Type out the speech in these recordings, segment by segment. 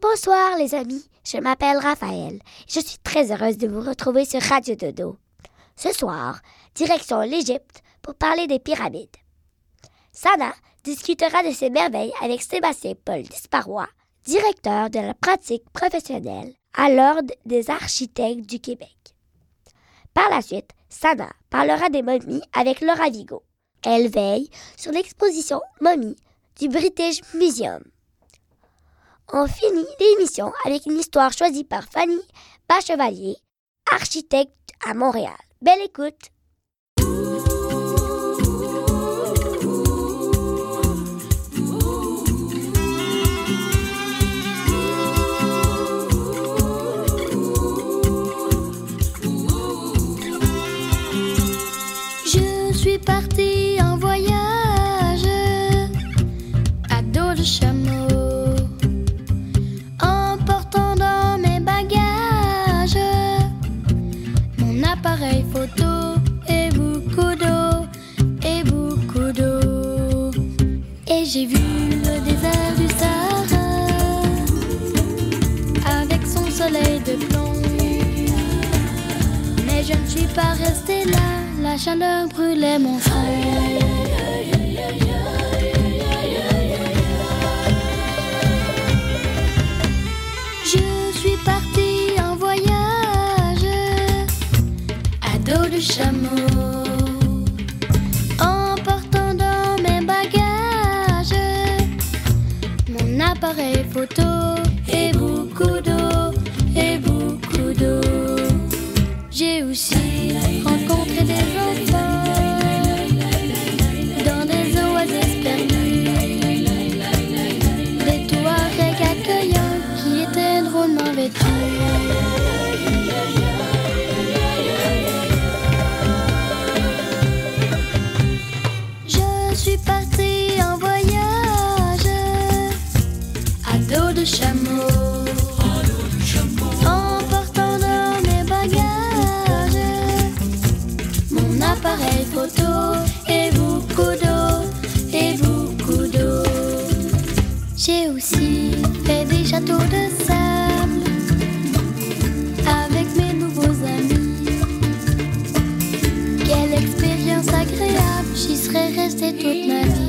Bonsoir les amis, je m'appelle Raphaël. Je suis très heureuse de vous retrouver sur Radio Dodo. Ce soir, direction l'Égypte pour parler des pyramides. Sana discutera de ces merveilles avec Sébastien Paul Disparois, directeur de la pratique professionnelle à l'Ordre des architectes du Québec. Par la suite, Sana parlera des momies avec Laura Vigo. Elle veille sur l'exposition Momies du British Museum. On finit l'émission avec une histoire choisie par Fanny Bachevalier, architecte à Montréal. Belle écoute! Des châteaux de sable avec mes nouveaux amis. Quelle expérience agréable, j'y serais restée toute ma vie.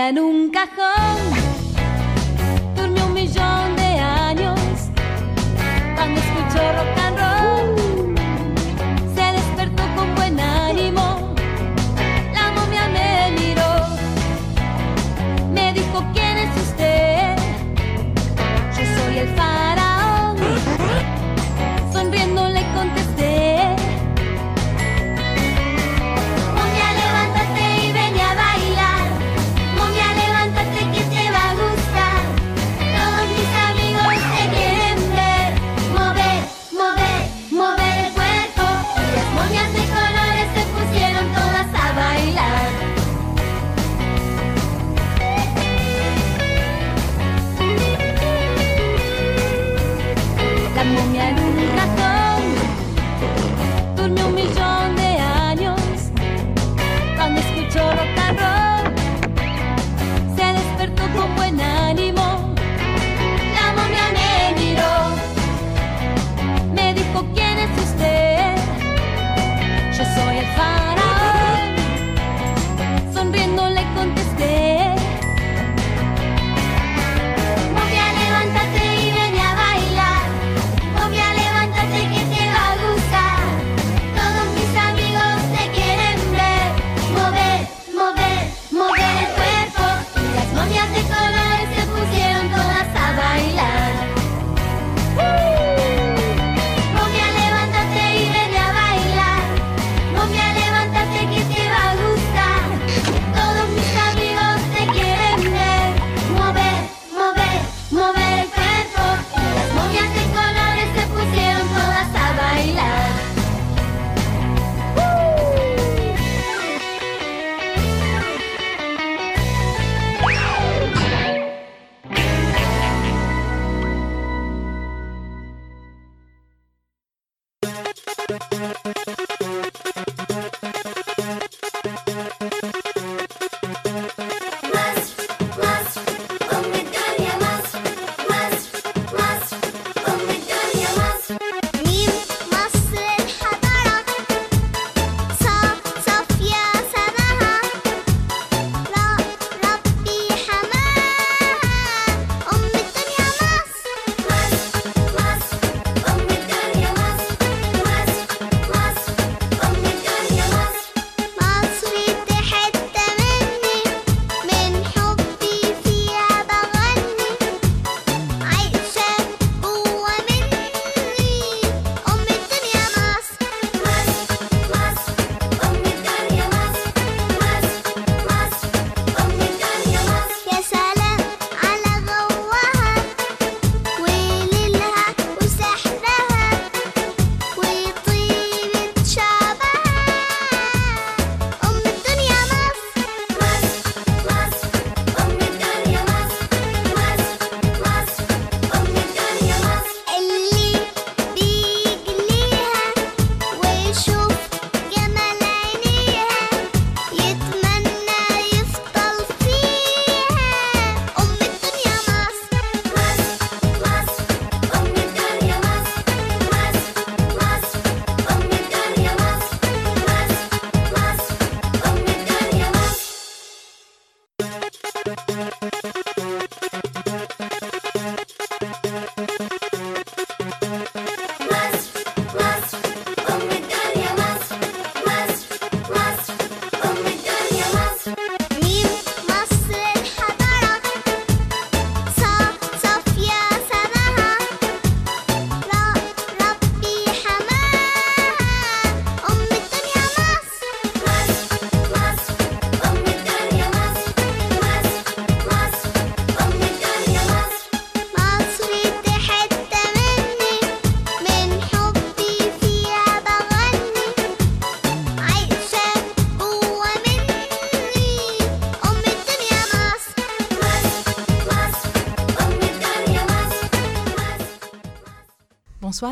La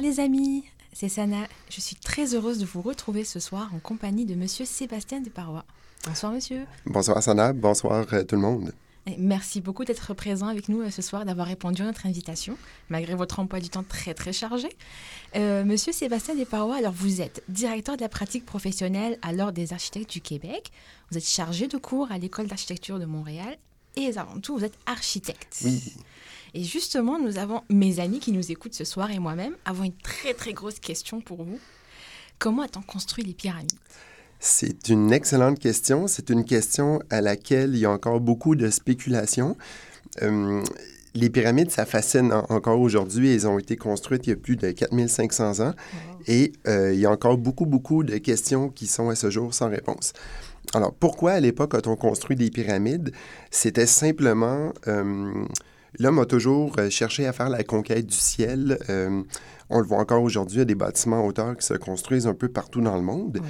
les amis, c'est Sana. Je suis très heureuse de vous retrouver ce soir en compagnie de Monsieur Sébastien Desparois. Bonsoir monsieur. Bonsoir Sana, bonsoir euh, tout le monde. Et merci beaucoup d'être présent avec nous euh, ce soir, d'avoir répondu à notre invitation, malgré votre emploi du temps très très chargé. Euh, Monsieur Sébastien Desparois, alors vous êtes directeur de la pratique professionnelle à l'Ordre des architectes du Québec. Vous êtes chargé de cours à l'École d'architecture de Montréal et avant tout, vous êtes architecte. Oui, Et justement, nous avons mes amis qui nous écoutent ce soir et moi-même avons une très très grosse question pour vous. Comment a-t-on construit les pyramides? C'est une excellente question. C'est une question à laquelle il y a encore beaucoup de spéculation. Euh, les pyramides, ça fascine en- encore aujourd'hui. Elles ont été construites il y a plus de 4500 ans. Et euh, il y a encore beaucoup, beaucoup de questions qui sont à ce jour sans réponse. Alors, pourquoi à l'époque a-t-on construit des pyramides? C'était simplement... euh, L'homme a toujours euh, cherché à faire la conquête du ciel. Euh, on le voit encore aujourd'hui, il y a des bâtiments en hauteur qui se construisent un peu partout dans le monde.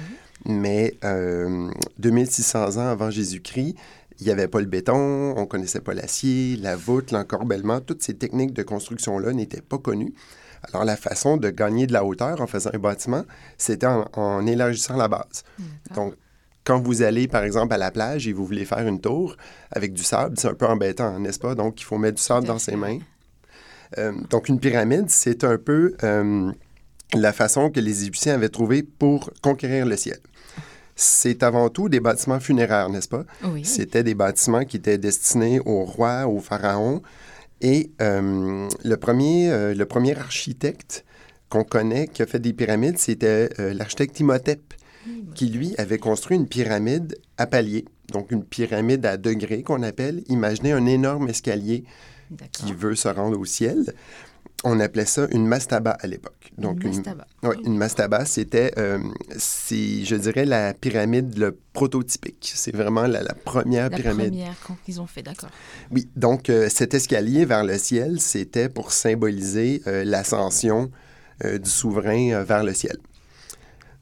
Mais euh, 2600 ans avant Jésus-Christ, il n'y avait pas le béton, on ne connaissait pas l'acier, la voûte, l'encorbellement. Toutes ces techniques de construction-là n'étaient pas connues. Alors, la façon de gagner de la hauteur en faisant un bâtiment, c'était en, en élargissant la base. Donc, quand vous allez, par exemple, à la plage et vous voulez faire une tour avec du sable, c'est un peu embêtant, n'est-ce pas? Donc, il faut mettre du sable dans ses mains. Euh, donc, une pyramide, c'est un peu euh, la façon que les Égyptiens avaient trouvé pour conquérir le ciel. C'est avant tout des bâtiments funéraires, n'est-ce pas? Oui. C'était des bâtiments qui étaient destinés aux rois, aux pharaons. Et euh, le, premier, le premier architecte qu'on connaît qui a fait des pyramides, c'était l'architecte Imhotep, qui lui avait construit une pyramide à paliers, donc une pyramide à degrés qu'on appelle. Imaginez un énorme escalier qui veut se rendre au ciel. On appelait ça une mastaba à l'époque. Donc Une mastaba. ouais, une mastaba, c'était, euh, je dirais, la pyramide le prototypique. C'est vraiment la, la première La pyramide. première qu'on- qu'ils ont fait, d'accord. Oui, donc euh, cet escalier vers le ciel, c'était pour symboliser euh, l'ascension euh, du souverain vers le ciel.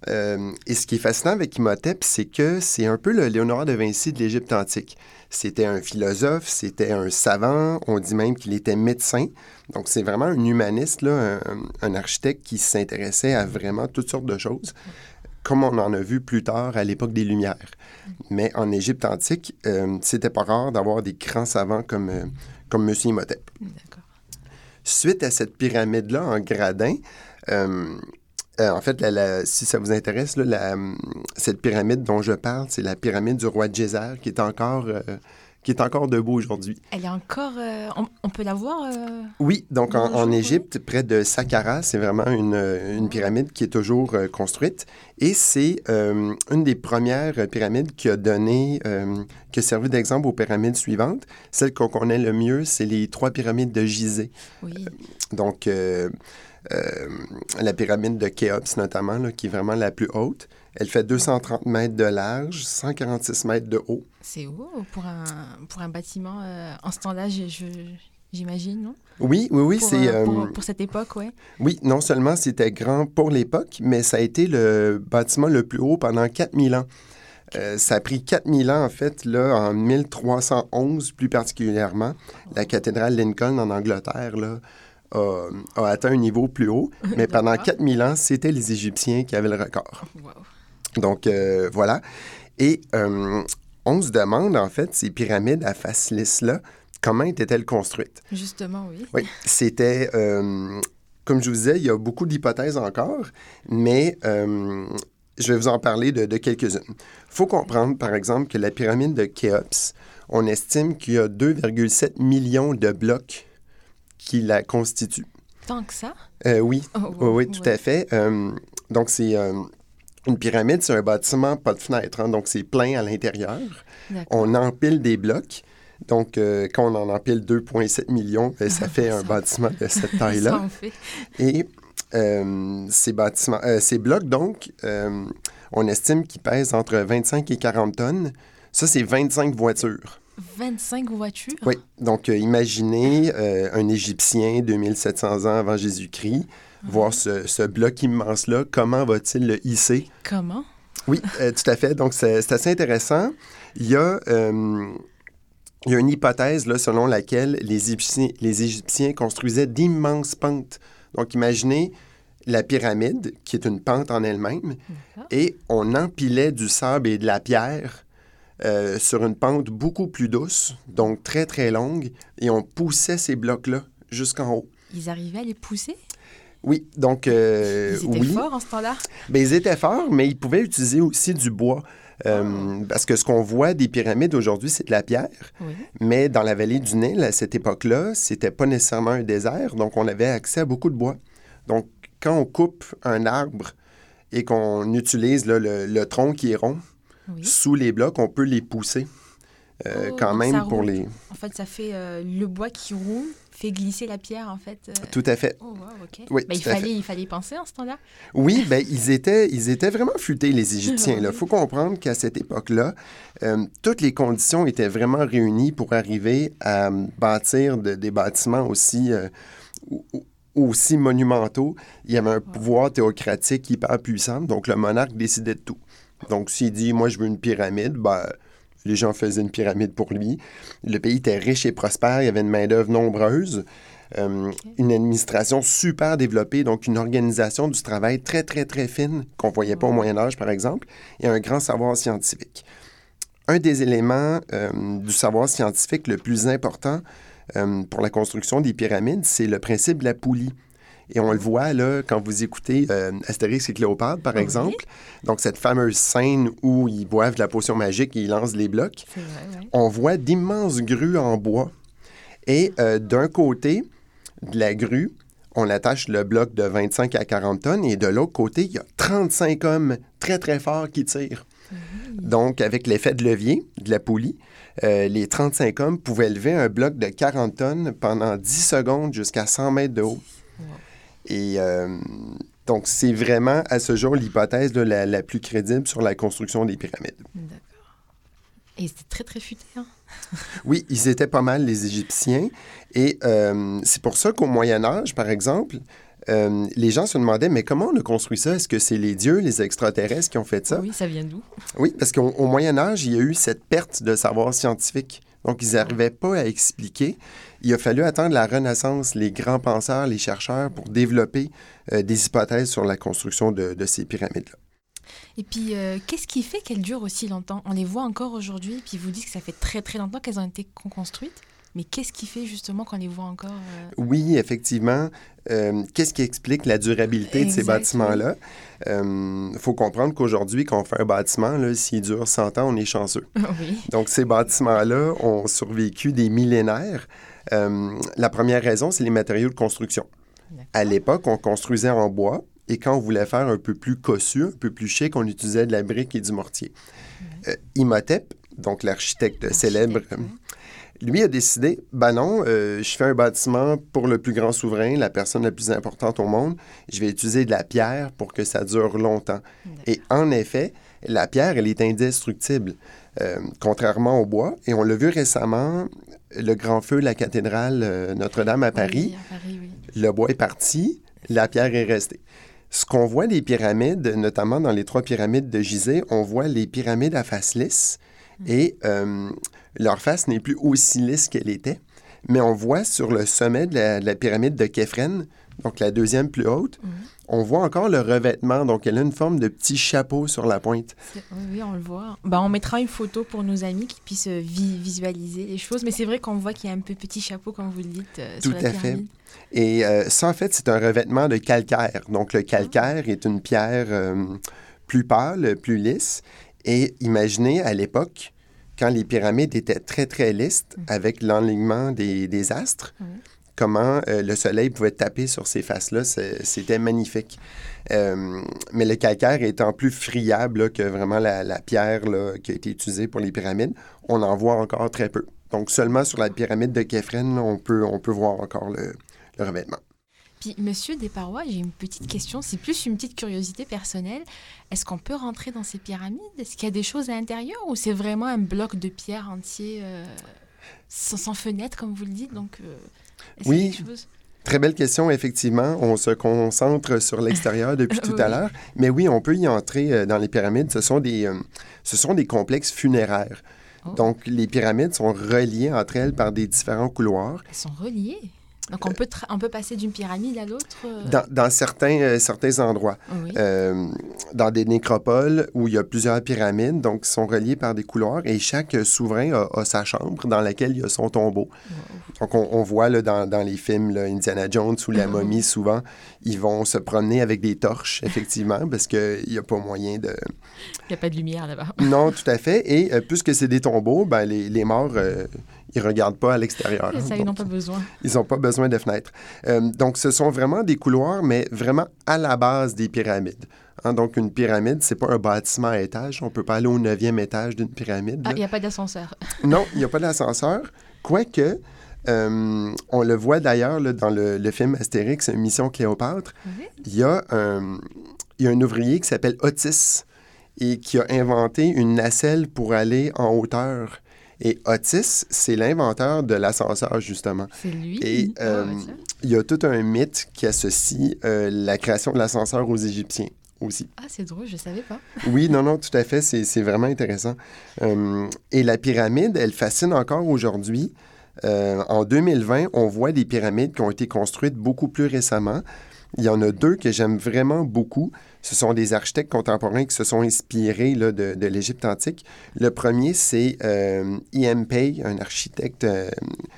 Euh, et ce qui est fascinant avec Imhotep, c'est que c'est un peu le Léonard de Vinci de l'Égypte antique. C'était un philosophe, c'était un savant, on dit même qu'il était médecin. Donc c'est vraiment un humaniste, là, un, un architecte qui s'intéressait à vraiment toutes sortes de choses, comme on en a vu plus tard à l'époque des Lumières. Mais en Égypte antique, euh, c'était pas rare d'avoir des grands savants comme, euh, comme M. Imhotep. D'accord. Suite à cette pyramide-là en gradin, euh, euh, en fait, la- la- si ça vous intéresse, là, la, hum, cette pyramide dont je parle, c'est la pyramide du roi Djéser qui est encore, euh, qui est encore debout aujourd'hui. Elle est encore. euh, on, on peut la voir Oui, donc en. Égypte, près de Saqqara, c'est vraiment une, une pyramide qui est toujours construite. Et c'est une des premières pyramides qui a donné, qui a servi d'exemple aux pyramides suivantes. Celle qu'on connaît le mieux, c'est les trois pyramides de Gizeh. Oui. Donc, la pyramide de Khéops, notamment, là, qui est vraiment la plus haute. Elle fait 230 mètres de large, 146 mètres de haut. C'est haut pour un, pour un bâtiment euh, en ce temps-là, je- je- j'imagine, non? Oui, oui, oui, pour, c'est... euh, pour, euh, pour cette époque, ouais. Oui, non seulement c'était grand pour l'époque, mais ça a été le bâtiment le plus haut pendant 4000 ans. Euh, ça a pris 4000 ans, en fait, là, en 1311 plus particulièrement. La cathédrale Lincoln en Angleterre, là, a, a atteint un niveau plus haut. Mais pendant D'accord. 4000 ans, c'était les Égyptiens qui avaient le record. Wow. Donc, euh, voilà. Et euh, on se demande, en fait, ces pyramides à face lisse-là, comment étaient-elles construites? Justement, oui. Oui, c'était, euh, comme je vous disais, il y a beaucoup d'hypothèses encore, mais je vais vous en parler de, de quelques-unes. Il faut comprendre, par exemple, que la pyramide de Khéops, on estime qu'il y a 2,7 millions de blocs qui la constituent. Tant que ça? Euh, oui, Oh, oui, wow, oui, tout ouais. à fait. Euh, donc, c'est euh, une pyramide, c'est un bâtiment pas de fenêtre, hein, donc c'est plein à l'intérieur. On empile des blocs. Donc, quand on en empile 2,7 millions, ben, ça fait un bâtiment de cette taille-là. Et ces, bâtiments, ces blocs, donc, on estime qu'ils pèsent entre 25 et 40 tonnes. Ça, c'est 25 voitures. 25 voitures Oui. Donc, euh, imaginez euh, un Égyptien 2700 ans avant Jésus-Christ, voir ce, ce bloc immense-là, comment va-t-il le hisser? Comment? Oui, euh, tout à fait. Donc, c'est assez intéressant. Il y a, il y a une hypothèse là, selon laquelle les Égyptiens, les Égyptiens construisaient d'immenses pentes. Donc, imaginez la pyramide, qui est une pente en elle-même, et on empilait du sable et de la pierre euh, sur une pente beaucoup plus douce, donc très, très longue, et on poussait ces blocs-là jusqu'en haut. Ils arrivaient à les pousser? Oui, donc euh, Ils étaient oui. forts en ce temps-là? Ben, ils étaient forts, mais ils pouvaient utiliser aussi du bois. Euh, Parce que ce qu'on voit des pyramides aujourd'hui, c'est de la pierre. Oui. Mais dans la vallée du Nil, à cette époque-là, c'était pas nécessairement un désert, donc on avait accès à beaucoup de bois. Donc, quand on coupe un arbre et qu'on utilise là, le, le tronc qui est rond Oui. sous les blocs, on peut les pousser euh, Oh, quand même pour roule. les... En fait, ça fait euh, le bois qui roule, fait glisser la pierre, en fait. euh. Tout à fait. Oh, wow. Oui, Bah, il, fait. fallait, il fallait y penser en ce temps-là. Oui, ben, ils, étaient, ils étaient vraiment futés, les Égyptiens. Il faut comprendre qu'à cette époque-là, toutes les conditions étaient vraiment réunies pour arriver à bâtir de- des bâtiments aussi, aussi monumentaux. Il y avait un pouvoir théocratique hyper puissant, donc le monarque décidait de tout. Donc, s'il dit, moi, je veux une pyramide, ben, les gens faisaient une pyramide pour lui. Le pays était riche et prospère, il y avait une main-d'œuvre nombreuse. Euh, Une administration super développée, donc une organisation du travail très, très, très fine qu'on ne voyait pas au Moyen Âge, par exemple, et un grand savoir scientifique. Un des éléments euh, du savoir scientifique le plus important euh, pour la construction des pyramides, c'est le principe de la poulie. Et on le voit là quand vous écoutez euh, Astérix et Cléopâtre, par Oui. exemple. Donc, cette fameuse scène où ils boivent de la potion magique et ils lancent les blocs vrai, on voit d'immenses grues en bois. Et euh, d'un côté de la grue, on attache le bloc de 25 à 40 tonnes et de l'autre côté, il y a 35 hommes très, très forts qui tirent. Donc, avec l'effet de levier, de la poulie, euh, les 35 hommes pouvaient lever un bloc de 40 tonnes pendant 10 secondes jusqu'à 100 mètres de haut. Et euh, donc, c'est vraiment à ce jour l'hypothèse la, la plus crédible sur la construction des pyramides. D'accord. Et c'était très, très futé. Hein? Oui, ils étaient pas mal, les Égyptiens. Et euh, c'est pour ça qu'au Moyen Âge, par exemple, euh, les gens se demandaient, mais comment on a construit ça? Est-ce que c'est les dieux, les extraterrestres qui ont fait ça? Oui, ça vient d'où? Oui, parce qu'au au Moyen Âge, il y a eu cette perte de savoir scientifique. Donc, ils n'arrivaient pas à expliquer. Il a fallu attendre la Renaissance, les grands penseurs, les chercheurs, pour développer euh, des hypothèses sur la construction de, ces pyramides-là. Et puis, euh, qu'est-ce qui fait qu'elles durent aussi longtemps? On les voit encore aujourd'hui, puis vous dites que ça fait très très longtemps qu'elles ont été con- construites. Mais qu'est-ce qui fait justement qu'on les voit encore euh, Oui, effectivement. Euh, Qu'est-ce qui explique la durabilité de ces bâtiments-là? Il faut comprendre qu'aujourd'hui, quand on fait un bâtiment, s'il dure 100 ans, on est chanceux. Oui. Donc, ces bâtiments-là ont survécu des millénaires. Euh, la première raison, c'est les matériaux de construction. À l'époque, on construisait en bois et quand on voulait faire un peu plus cossu, un peu plus chic, on utilisait de la brique et du mortier. Euh, Imhotep, donc l'architecte célèbre, euh, lui a décidé, ben non, euh, je fais un bâtiment pour le plus grand souverain, la personne la plus importante au monde, je vais utiliser de la pierre pour que ça dure longtemps. Et en effet, la pierre, elle est indestructible, euh, contrairement au bois. Et on l'a vu récemment, le grand feu de la cathédrale euh, Notre-Dame à Paris, Oui, à Paris, oui. le bois est parti, la pierre est restée. Ce qu'on voit des pyramides, notamment dans les trois pyramides de Gizeh, on voit les pyramides à face lisse et euh, leur face n'est plus aussi lisse qu'elle était. Mais on voit sur le sommet de la, de la pyramide de Képhren, donc la deuxième plus haute, on voit encore le revêtement. Donc elle a une forme de petit chapeau sur la pointe. Oui, on le voit. Bah, on mettra une photo pour nos amis qui puissent euh, vi- visualiser les choses. Mais c'est vrai qu'on voit qu'il y a un peu petit chapeau, comme vous le dites, euh, Tout sur la à fait. Et euh, ça, en fait, c'est un revêtement de calcaire. Donc, le calcaire est une pierre euh, plus pâle, plus lisse. Et imaginez, à l'époque, quand les pyramides étaient très, très lisses, avec l'enlignement des, des astres, comment euh, le soleil pouvait taper sur ces faces-là, c'était magnifique. Euh, mais le calcaire étant plus friable là, que vraiment la, la pierre là, qui a été utilisée pour les pyramides, on en voit encore très peu. Donc, seulement sur la pyramide de Képhren, on peut, on peut voir encore le, le revêtement. Puis, monsieur Desparois, j'ai une petite question, c'est plus une petite curiosité personnelle. Est-ce qu'on peut rentrer dans ces pyramides? Est-ce qu'il y a des choses à l'intérieur ou c'est vraiment un bloc de pierre entier euh, sans, sans fenêtre, comme vous le dites? Donc, euh, Oui. Très belle question, effectivement. On se concentre sur l'extérieur depuis tout à l'heure. Mais oui, on peut y entrer euh, dans les pyramides. Ce sont des, ce sont des complexes funéraires. Oh. Donc, les pyramides sont reliées entre elles par des différents couloirs. Elles sont reliées? Donc, on peut, on peut passer d'une pyramide à l'autre euh, Dans, dans certains, euh, certains endroits, Oui. Euh, dans des nécropoles où il y a plusieurs pyramides, donc ils sont reliés par des couloirs et chaque souverain a, a sa chambre dans laquelle il y a son tombeau. Donc on, on voit là, dans, dans les films là, Indiana Jones ou La momie, souvent, ils vont se promener avec des torches, effectivement, parce qu'il n'y a pas moyen de... Il n'y a pas de lumière là-bas. Non, tout à fait. Et euh, puisque c'est des tombeaux, ben, les, les morts, ils regardent pas à l'extérieur. Ça, ils n'ont pas besoin. ils n'ont pas besoin de fenêtres. Euh, donc, ce sont vraiment des couloirs, mais vraiment à la base des pyramides. Hein, donc, une pyramide, c'est pas un bâtiment à étage. On peut pas aller au neuvième étage d'une pyramide. Ah, il n'y a pas d'ascenseur. Non, il n'y a pas d'ascenseur. Quoique, euh, on le voit d'ailleurs dans le, le film Astérix, Mission Cléopâtre, il y, a un- il y a un ouvrier qui s'appelle Otis et qui a inventé une nacelle pour aller en hauteur. Et Otis, c'est l'inventeur de l'ascenseur, justement. C'est lui? Et Ah, euh, il y a tout un mythe qui associe euh, la création de l'ascenseur aux Égyptiens aussi. Ah, c'est drôle, je ne savais pas. Oui, non, non, tout à fait, c'est c'est vraiment intéressant. Euh, et la pyramide, elle fascine encore aujourd'hui. Euh, en 2020, on voit des pyramides qui ont été construites beaucoup plus récemment. Il y en a deux que j'aime vraiment beaucoup. Ce sont des architectes contemporains qui se sont inspirés là, de, de l'Égypte antique. Le premier, c'est euh, E.M. Pei, un architecte euh,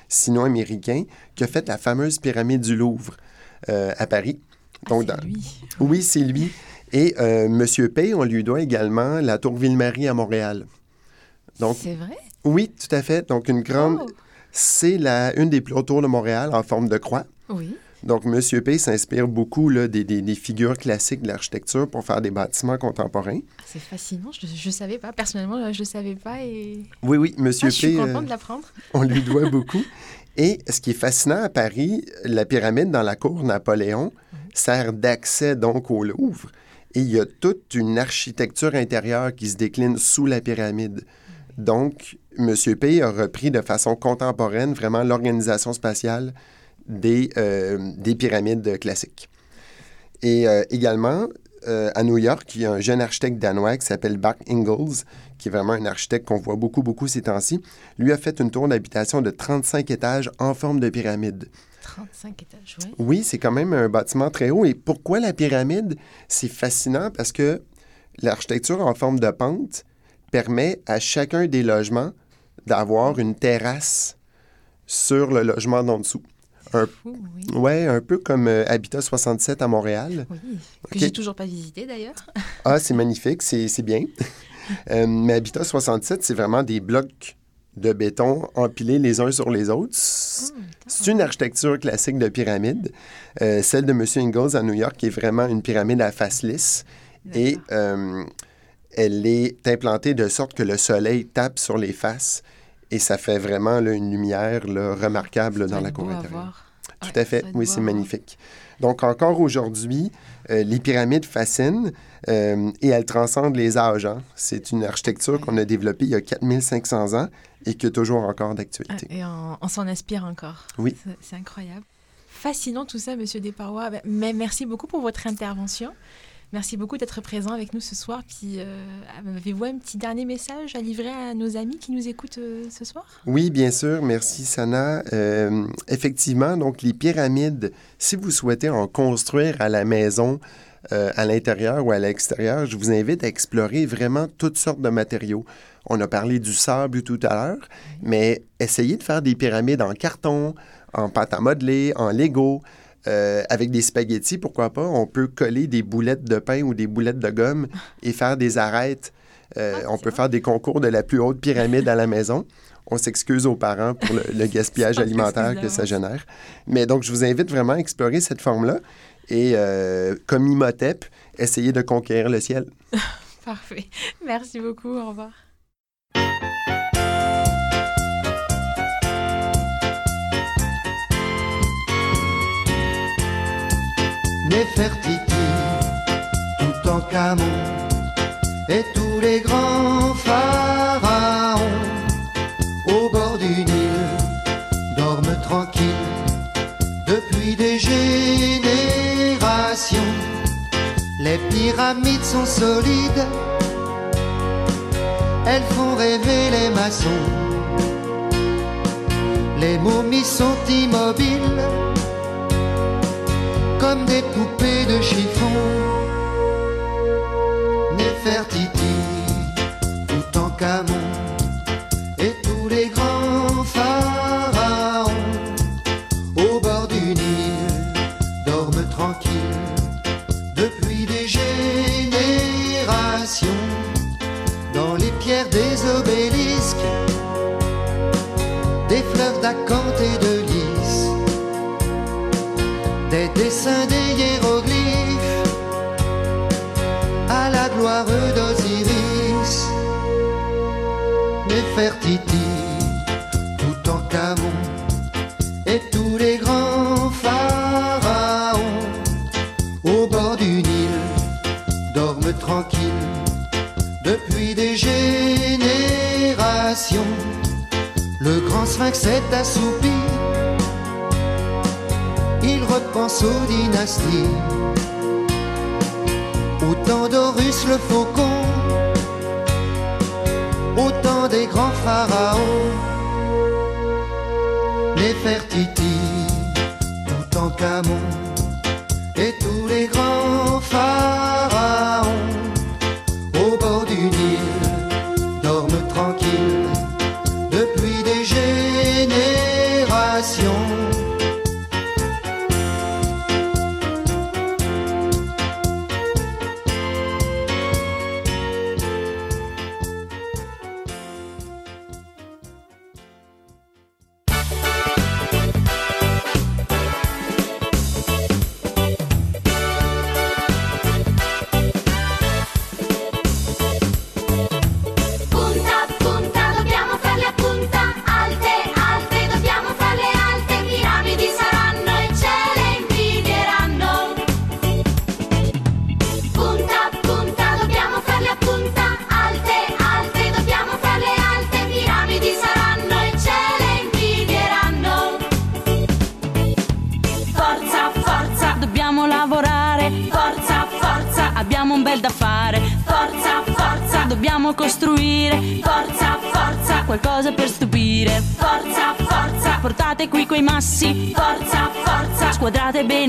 sino-américain, qui a fait la fameuse pyramide du Louvre euh, à Paris. Donc, dans- Lui. oui, c'est lui. Et euh, Monsieur Pay, on lui doit également la Tour Ville-Marie à Montréal. Donc, C'est vrai? Oui, tout à fait. Donc, une grande... Oh. C'est la, une des plus hautes tours de Montréal en forme de croix. Oui. Donc, Monsieur Pay s'inspire beaucoup là, des, des- des figures classiques de l'architecture pour faire des bâtiments contemporains. C'est fascinant, je ne savais pas. Personnellement, je ne savais pas. Et... Oui, oui, Monsieur Ah, je suis euh, de l'apprendre. on lui doit beaucoup. Et ce qui est fascinant à Paris, la pyramide dans la cour Napoléon sert d'accès donc au Louvre. Et il y a toute une architecture intérieure qui se décline sous la pyramide. Donc, M. P a repris de façon contemporaine vraiment l'organisation spatiale des, euh, des pyramides classiques. Et euh, également, euh, à New York, il y a un jeune architecte danois qui s'appelle Bart Ingalls, qui est vraiment un architecte qu'on voit beaucoup, beaucoup ces temps-ci. Lui a fait une tour d'habitation de 35 étages en forme de pyramide. 35 étages, oui. Oui, c'est quand même un bâtiment très haut. Et pourquoi la pyramide? C'est fascinant parce que l'architecture en forme de pente permet à chacun des logements d'avoir une terrasse sur le logement d'en dessous. Un, Fou, oui. ouais, un peu comme euh, Habitat 67 à Montréal. Oui, que Ok. j'ai toujours pas visité d'ailleurs. Ah, c'est magnifique, c'est c'est bien. Euh, mais Habitat 67, c'est vraiment des blocs de béton empilés les uns sur les autres. C- C'est une architecture classique de pyramide. Euh, celle de M. Ingalls à New York est vraiment une pyramide à face lisse. Et elle est implantée de sorte que le soleil tape sur les faces et ça fait vraiment là, une lumière là, remarquable dans la cour intérieure. Tout Ouais, à fait, oui, c'est magnifique. Donc, encore aujourd'hui, euh, les pyramides fascinent euh, et elles transcendent les âges. hein. C'est une architecture qu'on a développée il y a 4500 ans et qui est toujours encore Ah, d'actualité. Et on, on s'en inspire encore. Oui. C'est- C'est incroyable. Fascinant tout ça, Monsieur Desparois. Ben, Mais merci beaucoup pour votre intervention. Merci beaucoup d'être présent avec nous ce soir. Puis, euh, avez-vous un petit dernier message à livrer à nos amis qui nous écoutent euh, ce soir? Oui, bien sûr. Merci, Sana. Euh, effectivement, donc les pyramides, si vous souhaitez en construire à la maison, à l'intérieur ou à l'extérieur, je vous invite à explorer vraiment toutes sortes de matériaux. On a parlé du sable tout à l'heure, mais essayez de faire des pyramides en carton, en pâte à modeler, en Lego. Euh, avec des spaghettis, pourquoi pas, on peut coller des boulettes de pain ou des boulettes de gomme et faire des arêtes Euh, on peut faire des concours de la plus haute pyramide à la maison. On s'excuse aux parents pour le, le gaspillage alimentaire que ça génère. Mais donc, je vous invite vraiment à explorer cette forme-là et, euh, comme Imhotep, essayer de conquérir le ciel. Parfait. Merci beaucoup. Au revoir. Néfertiti, tout en Camon, et tous les grands pharaons au bord du Nil dorment tranquilles depuis des générations. Les pyramides sont solides, elles font rêver les maçons. Les momies sont immobiles comme des poupées de chiffon. Néfertiti, tout en Camon,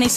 en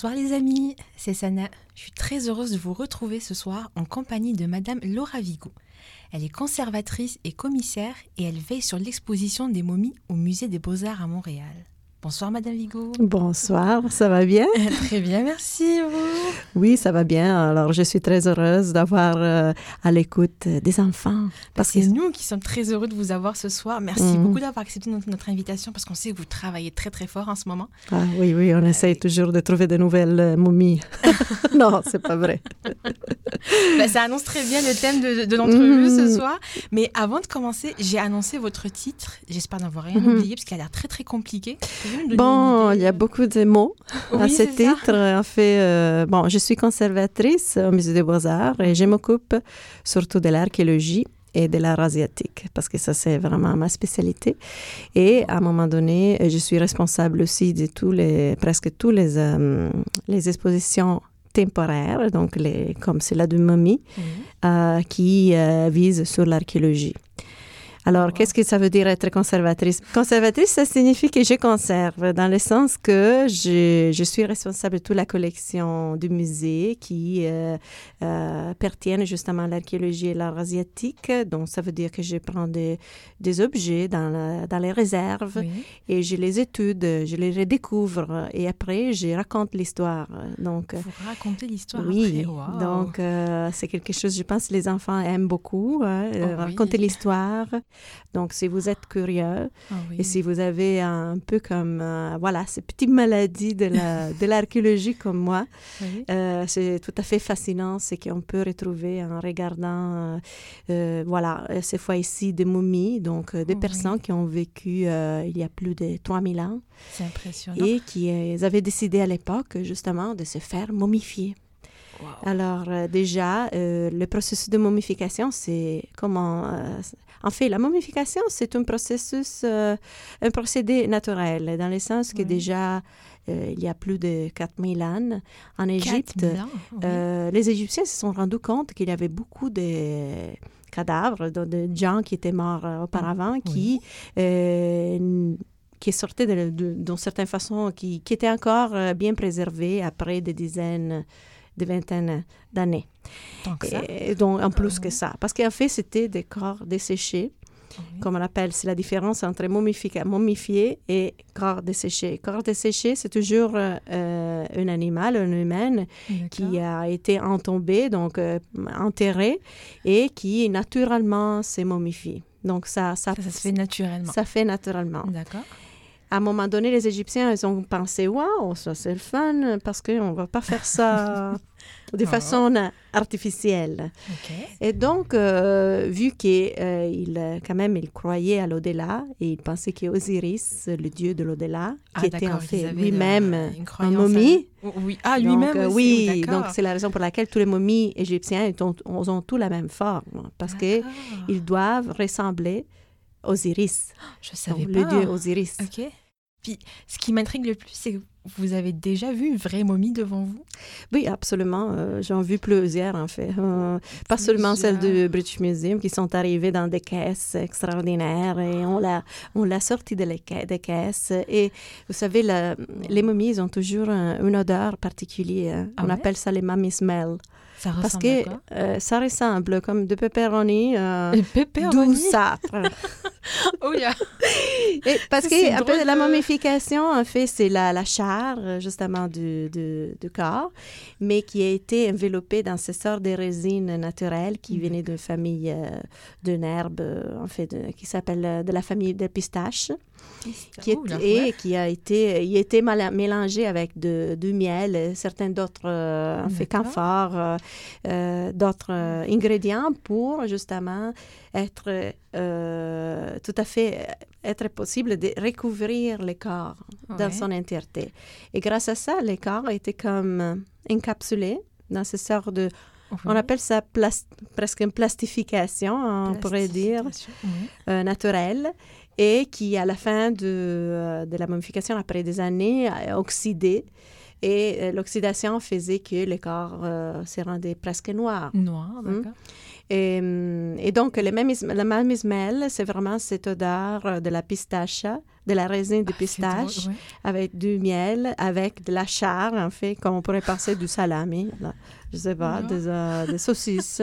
Bonsoir les amis, c'est Sana. Je suis très heureuse de vous retrouver ce soir en compagnie de Madame Laura Vigo. Elle est conservatrice et commissaire et elle veille sur l'exposition des momies au Musée des Beaux-Arts à Montréal. Bonsoir Madame Vigo. Bonsoir, ça va bien? Très bien, merci vous. Oui, ça va bien. Alors, je suis très heureuse d'avoir euh, à l'écoute euh, des enfants. Parce que c'est nous qui sommes très heureux de vous avoir ce soir. Merci Mhm. beaucoup d'avoir accepté notre, notre invitation parce qu'on sait que vous travaillez très très fort en ce moment. Ah, oui, oui, on essaye toujours de trouver de nouvelles euh, momies. non, c'est pas vrai. Bah, ça annonce très bien le thème de, de l'entrevue ce Mhm. soir. Mais avant de commencer, j'ai annoncé votre titre. J'espère n'avoir rien Mhm. oublié parce qu'il a l'air très très compliqué. Bon, il y a beaucoup de mots à ce ça. titre. En fait, euh, bon, je suis conservatrice au Musée des Beaux-Arts et je m'occupe surtout de l'archéologie et de l'art asiatique, parce que ça, c'est vraiment ma spécialité. Et à un moment donné, je suis responsable aussi de tous les, presque tous les, euh, les expositions temporaires, donc les, comme celle de momie, euh, qui euh, visent sur l'archéologie. Alors, qu'est-ce que ça veut dire être conservatrice? Conservatrice, ça signifie que je conserve, dans le sens que je, je suis responsable de toute la collection du musée qui euh, euh, pertiennent justement à l'archéologie et l'art asiatique. Donc, ça veut dire que je prends des, des objets dans, la- dans les réserves et je les étude, je les redécouvre et après, je raconte l'histoire. Donc, Vous racontez l'histoire oui, après. Wow. donc euh, c'est quelque chose, je pense, que les enfants aiment beaucoup, hein, Oh oui. raconter l'histoire. Donc, si vous êtes curieux Ah oui. et si vous avez un peu comme, euh, voilà, ces petites maladies de la- de l'archéologie comme moi, Oui. euh, c'est tout à fait fascinant, c'est qu'on peut retrouver en regardant, euh, voilà, ces fois ici des momies, donc des personnes qui ont vécu il y a plus de 3000 ans C'est impressionnant. et qui avaient décidé à l'époque justement de se faire momifier. Alors euh, déjà, euh, le processus de momification, c'est comment... euh, en fait, la momification, c'est un processus, un procédé naturel, dans le sens que déjà, il y a plus de 4000 ans, en Égypte, 4000 ans, oui. les Égyptiens se sont rendus compte qu'il y avait beaucoup de cadavres de, de gens qui étaient morts auparavant, qui euh, qui sortaient d'une certaine façon, qui, qui étaient encore bien préservés après des dizaines, des vingtaines d'années. Et donc, en plus que ça. Parce qu'en fait, c'était des corps desséchés, comme on appelle. C'est la différence entre momifié et corps desséché. Corps desséché, c'est toujours euh, euh, un animal, un humain, qui a été entombé, donc euh, enterré, et qui naturellement s'est momifié. Donc, ça, ça, Ça, ça se fait naturellement. Ça fait naturellement. D'accord. À un moment donné, les Égyptiens, ils ont pensé, waouh, ça c'est le fun, parce qu'on ne va pas faire ça de Ah. façon euh, artificielle. Et donc, euh, vu qu'il quand même, il croyait à l'au-delà, et il pensait qu'Osiris, le dieu de l'au-delà, Ah, qui était en ils fait lui-même un momie. à- Oui, ah, lui-même euh, Oui, oh, donc c'est la raison pour laquelle tous les momies égyptiens ils ont, ils ont tous la même forme, parce qu'ils doivent ressembler Osiris. Je savais Donc, pas. Le dieu Osiris. Ok. Puis, ce qui m'intrigue le plus, c'est que vous avez déjà vu une vraie momie devant vous? Oui, absolument. Euh, J'en ai vu plusieurs, en fait. Euh, pas seulement celles du British Museum qui sont arrivées dans des caisses extraordinaires et on l'a, on l'a sorti de ca- des caisses. Et vous savez, la- les momies ils ont toujours un- une odeur particulière. Ah on ouais? appelle ça les mummy smell. Ça Parce que euh, ça ressemble comme de pepperoni, euh, pepperoni? douceâtre. Oh, yeah. Et parce que un peu drôle la de- momification, en fait, c'est la, la chair, euh, justement, du, du, du corps, mais qui a été enveloppée dans ces sortes de résines naturelles qui venaient d'une famille, euh, d'une herbe, en fait, de- qui s'appelle de la famille des pistaches. Qui est, et ouais. qui a été, il mal- mélangé avec de, du miel, certains d'autres, euh, camphores, euh, euh, d'autres euh, ingrédients pour justement être euh, tout à fait être possible de recouvrir le corps dans son entièreté. Et grâce à ça, le corps était comme encapsulé dans ce sort de on appelle ça presque une plastification, on pourrait dire, oui. euh, naturelle, et qui, à la fin de, euh, de la momification, après des années, a oxydé. Et euh, l'oxydation faisait que le corps euh, se rendait presque noir. Noir, Hmm. d'accord. Et, hum, et donc, le mammis- la mammismel, c'est vraiment cette odeur euh, de la pistache de la résine de Ah, pistache drôle, ouais. avec du miel, avec de la chair, en fait, comme on pourrait passer du salami, là. je sais pas, des, euh, des saucisses.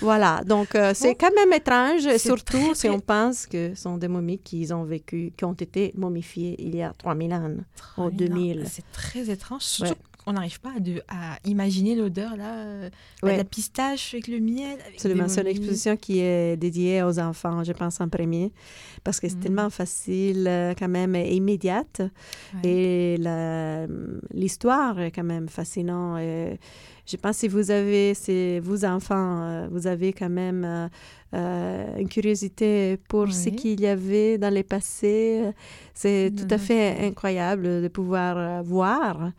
voilà, donc euh, c'est quand même étrange, surtout très, si très- on pense que ce sont des momies qui ont vécu, qui ont été momifiées il y a 3000 ans, Oh, au non, 2000. C'est très étrange. Surtout Ouais. Qu'on n'arrive pas à, de- à imaginer l'odeur là. euh, Ouais. La pistache avec le miel. Absolument. C'est une exposition qui est dédiée aux enfants, je pense, en premier, parce que c'est Mhm. tellement facile, euh, quand même, et immédiate. Ouais. Et l'histoire est quand même fascinante. Et je pense que si vous avez, si vous enfants, euh, vous avez quand même euh, une curiosité pour ce qu'il y avait dans le passé, euh, c'est tout à fait incroyable de pouvoir voir,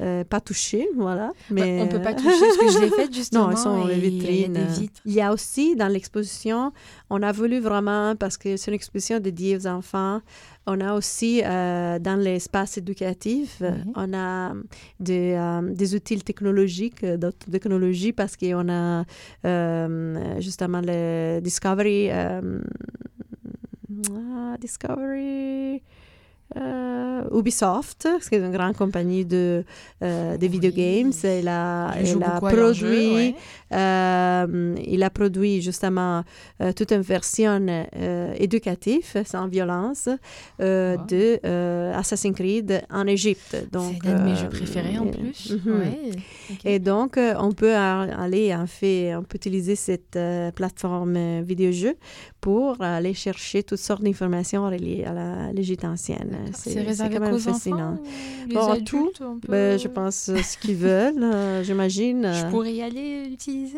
euh, pas toucher, voilà. Mais Bah, on peut pas toucher ce que je l'ai fait justement. non, elles sont les et il y a vitrines. des vitres. Il y a aussi dans l'exposition, on a voulu vraiment, parce que c'est une exposition dédiée aux enfants, on a aussi euh, dans l'espace éducatif, euh, on a des, euh, des outils technologiques, euh, d'autres technologies, parce qu'on a euh, justement le Discovery. euh, ah, Discovery. Euh, Ubisoft, qui est une grande compagnie de, euh, de Oui. videogames. Elle a, elle a produit, ouais. Euh, il a produit justement euh, toute une version euh, éducative, sans violence, euh, Wow. de Assassin's Creed en Égypte. C'est l'un de mes jeux préférés en plus. mhm. Ouais. Et donc, on peut aller, en fait, on peut utiliser cette plateforme vidéojeu pour aller chercher toutes sortes d'informations reliées à la- l'Égypte ancienne. C'est quand même fascinant. enfants Bon, adultes, tout, peut- Ben, je pense ce qu'ils veulent, j'imagine. Je pourrais y aller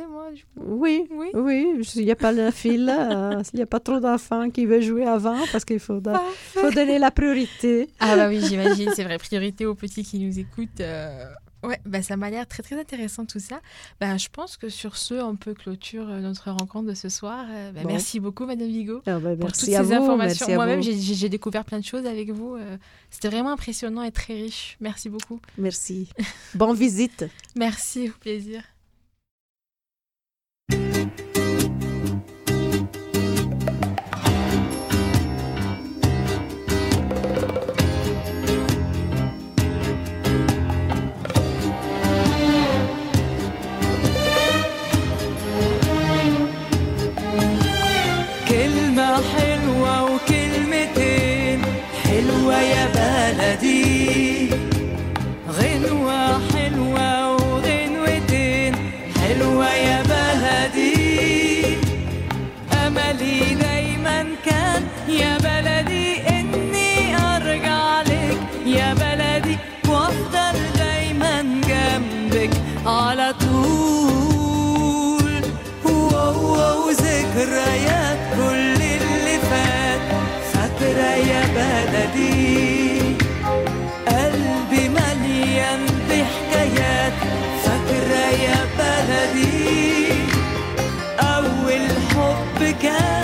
moi. oui, Oui. oui, il n'y a pas de fil, euh, il n'y a pas trop d'enfants qui veulent jouer avant parce qu'il faut, da- faut donner la priorité. Ah bah oui, j'imagine, c'est vrai, priorité aux petits qui nous écoutent. euh, Ouais, bah ça m'a l'air très très intéressant tout ça. Bah, je pense que sur ce, on peut clôture euh, notre rencontre de ce soir. Euh, bah, Bon. Merci beaucoup, Madame Vigo, Ah ben, pour merci toutes à ces vous, informations. Moi-même, vous. j'ai- j'ai j'ai découvert plein de choses avec vous. euh, C'était vraiment impressionnant et très riche. Merci beaucoup. Merci. Bonne visite. Merci, au plaisir. دي أول حب كان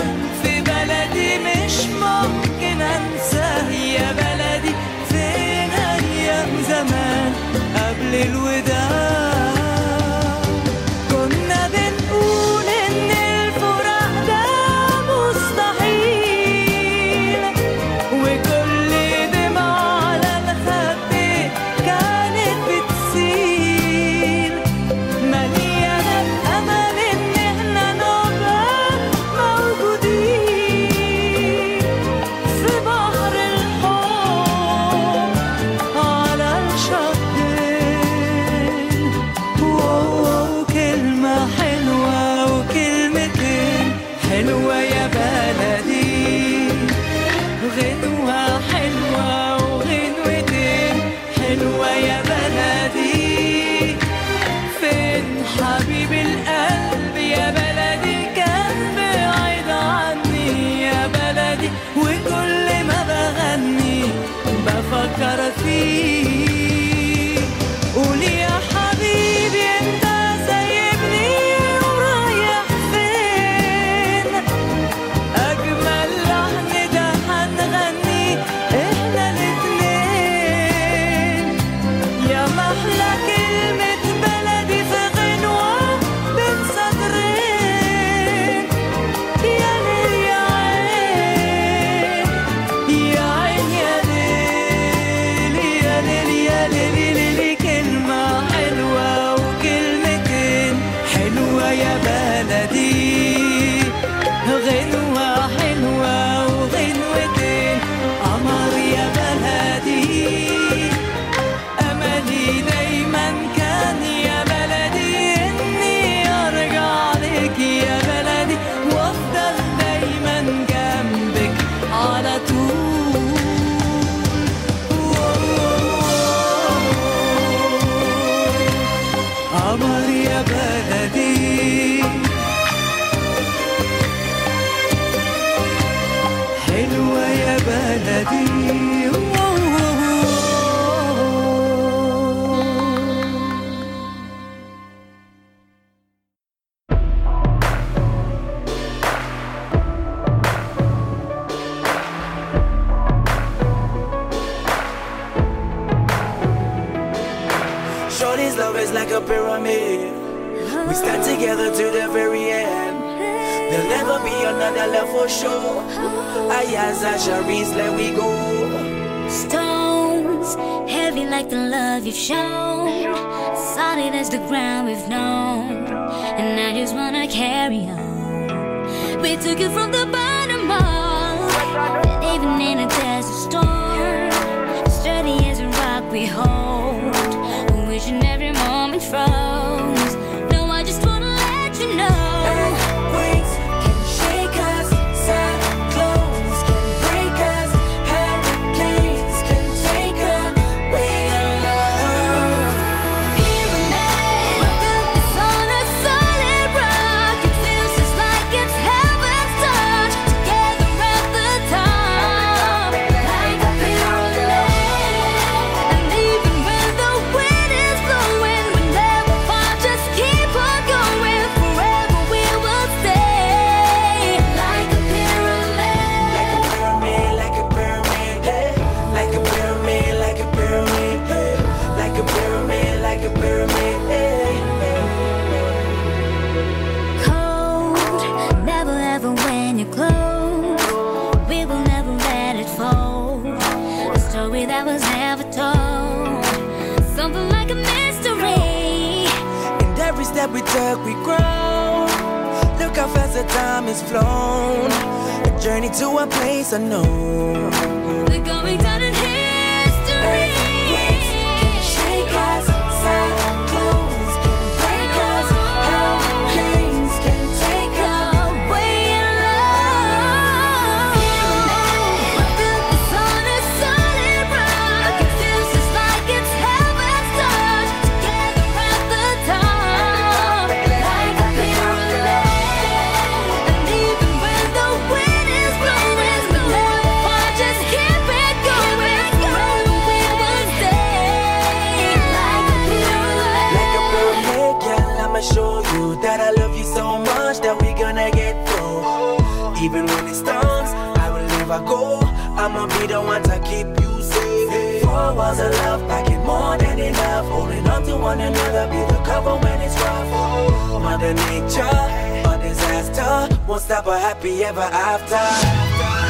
love, packing more than enough. Holding on to one another, be the cover when it's rough. Oh, Mother Nature, a disaster, won't stop a happy ever after.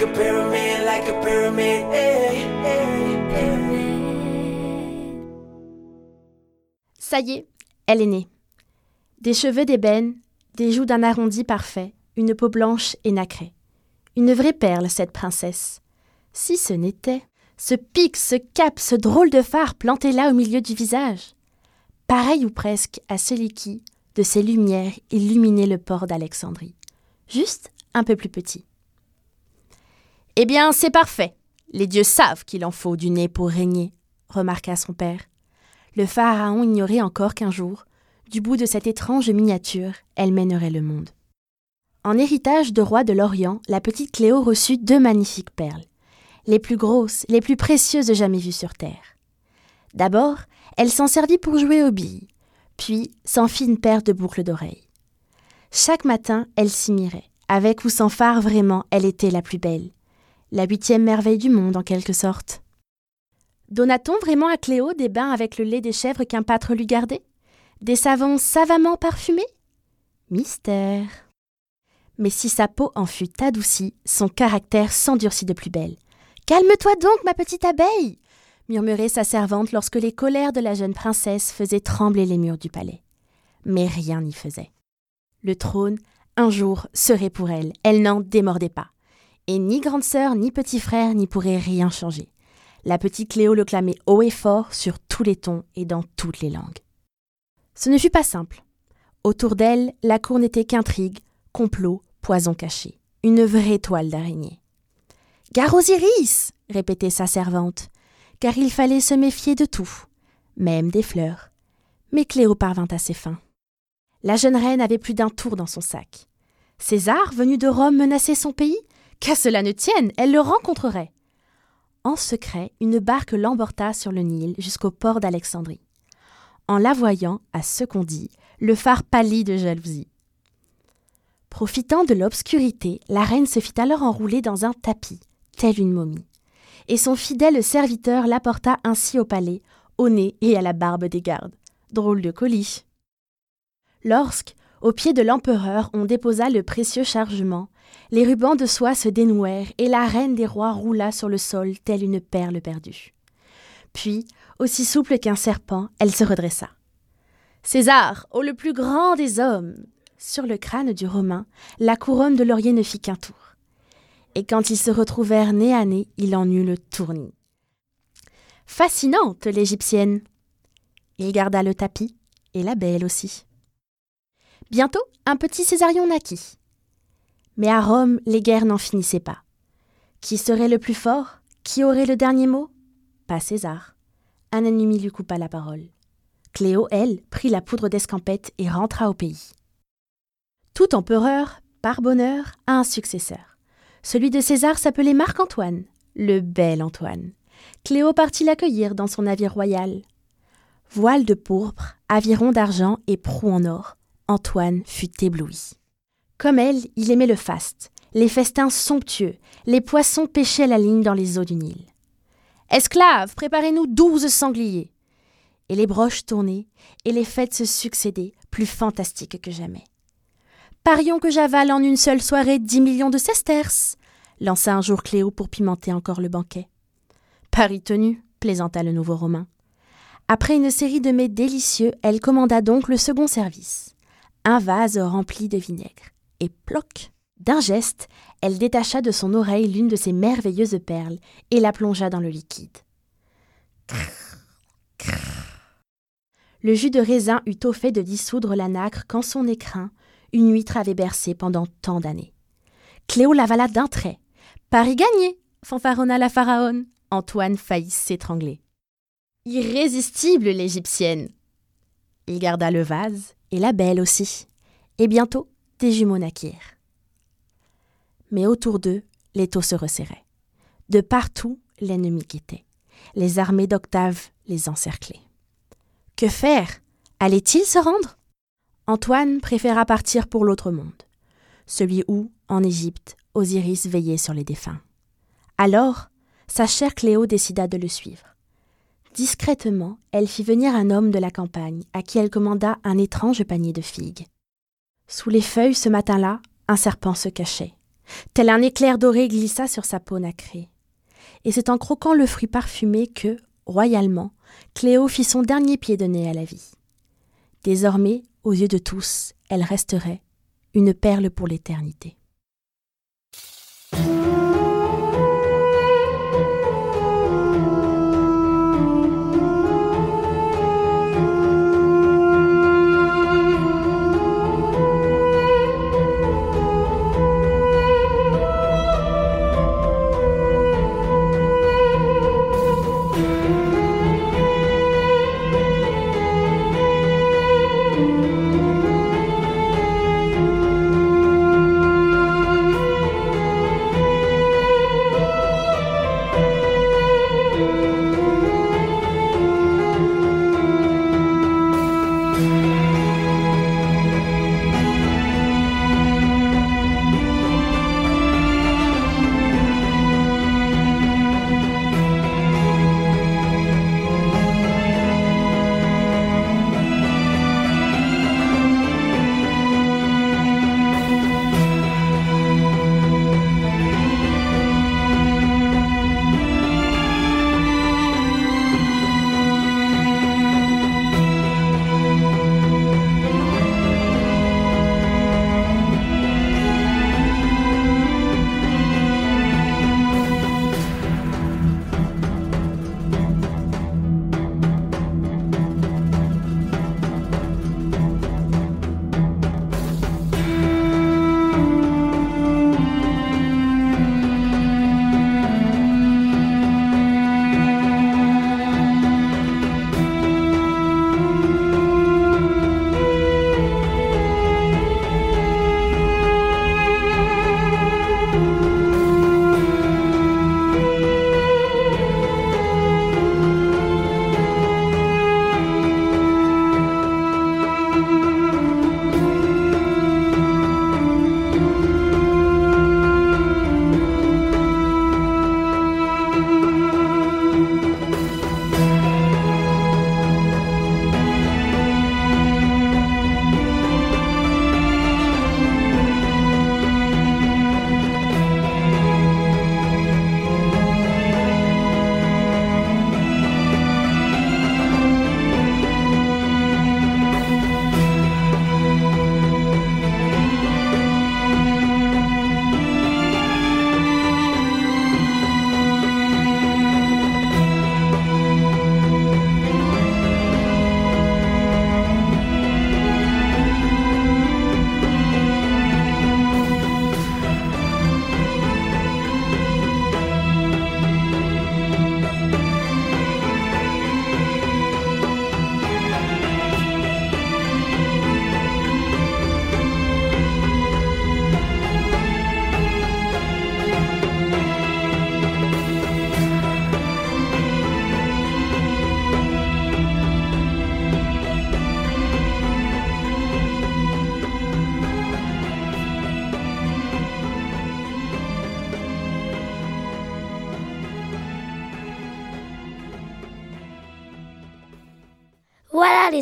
Like yeah. yeah, yeah. Ça y est, elle est née. Des cheveux d'ébène, des joues d'un arrondi parfait, une peau blanche et nacrée. Une vraie perle, cette princesse. Si ce n'était ce pic, ce cap, ce drôle de phare planté là au milieu du visage. Pareil ou presque à celui qui, de ses lumières, illuminait le port d'Alexandrie. Juste un peu plus petit. Eh bien, c'est parfait. Les dieux savent qu'il en faut du nez pour régner, remarqua son père. Le pharaon ignorait encore qu'un jour, du bout de cette étrange miniature, elle mènerait le monde. En héritage de roi de l'Orient, la petite Cléo reçut deux magnifiques perles, les plus grosses, les plus précieuses jamais vues sur terre. D'abord, elle s'en servit pour jouer aux billes, puis s'en fit une paire de boucles d'oreilles. Chaque matin, elle s'y mirait, Avec ou sans phare, vraiment, elle était la plus belle. La huitième merveille du monde, en quelque sorte. Donna-t-on vraiment à Cléo des bains avec le lait des chèvres qu'un pâtre lui gardait? Des savons savamment parfumés? Mystère. Mais si sa peau en fut adoucie, son caractère s'endurcit de plus belle. Calme-toi donc, ma petite abeille murmurait sa servante lorsque les colères de la jeune princesse faisaient trembler les murs du palais. Mais rien n'y faisait. Le trône, un jour, serait pour elle, elle n'en démordait pas. Et ni grande sœur, ni petit frère n'y pourraient rien changer. La petite Cléo le clamait haut et fort sur tous les tons et dans toutes les langues. Ce ne fut pas simple. Autour d'elle, la cour n'était qu'intrigue, complot, poison caché. Une vraie toile d'araignée. Gare iris répétait sa servante, car il fallait se méfier de tout, même des fleurs. Mais Cléo parvint à ses fins. La jeune reine avait plus d'un tour dans son sac. César, venu de Rome, menaçait son pays Qu'à cela ne tienne, elle le rencontrerait. En secret, une barque l'emporta sur le Nil jusqu'au port d'Alexandrie. En la voyant, à ce qu'on dit, le phare pâlit de jalousie. Profitant de l'obscurité, la reine se fit alors enrouler dans un tapis, telle une momie, et son fidèle serviteur l'apporta ainsi au palais, au nez et à la barbe des gardes. Drôle de colis. Lorsque, au pied de l'empereur, on déposa le précieux chargement, les rubans de soie se dénouèrent et la reine des rois roula sur le sol telle une perle perdue. Puis, aussi souple qu'un serpent, elle se redressa. César, ô le plus grand des hommes Sur le crâne du Romain, la couronne de laurier ne fit qu'un tour. Et quand ils se retrouvèrent nez à nez, il en eut le tournis. Fascinante, l'Égyptienne Il garda le tapis, et la belle aussi. Bientôt, un petit Césarion naquit. Mais à Rome, les guerres n'en finissaient pas. Qui serait le plus fort? Qui aurait le dernier mot? Pas César. Un ennemi lui coupa la parole. Cléo, elle, prit la poudre d'escampette et rentra au pays. Tout empereur, par bonheur, a un successeur. Celui de César s'appelait Marc-Antoine, le bel Antoine. Cléo partit l'accueillir dans son navire royal. Voile de pourpre, aviron d'argent et proue en or, Antoine fut ébloui. Comme elle, il aimait le faste, les festins somptueux, les poissons à la ligne dans les eaux du Nil. Esclaves, préparez-nous douze sangliers. Et les broches tournaient, et les fêtes se succédaient, plus fantastiques que jamais. Parions que j'avale en une seule soirée dix millions de sesterces, lança un jour Cléo pour pimenter encore le banquet. Paris tenu, plaisanta le nouveau Romain. Après une série de mets délicieux, elle commanda donc le second service. Un vase rempli de vinaigre. Et ploc D'un geste, elle détacha de son oreille l'une de ces merveilleuses perles et la plongea dans le liquide. Le jus de raisin eut au fait de dissoudre la nacre quand son écrin, une huître avait bercé pendant tant d'années. Cléo l'avala d'un trait. Paris gagné fanfaronna la pharaon. Antoine faillit s'étrangler. Irrésistible l'égyptienne Il garda le vase, et la belle aussi. Et bientôt, des jumeaux naquirent. Mais autour d'eux, les taux se resserraient. De partout, l'ennemi guettait. Les armées d'Octave les encerclaient. Que faire? Allait-il se rendre? Antoine préféra partir pour l'autre monde, celui où, en Égypte, Osiris veillait sur les défunts. Alors, sa chère Cléo décida de le suivre. Discrètement, elle fit venir un homme de la campagne, à qui elle commanda un étrange panier de figues. Sous les feuilles, ce matin-là, un serpent se cachait. Tel un éclair doré glissa sur sa peau nacrée. Et c'est en croquant le fruit parfumé que, royalement, Cléo fit son dernier pied de nez à la vie. Désormais, aux yeux de tous, elle resterait une perle pour l'éternité.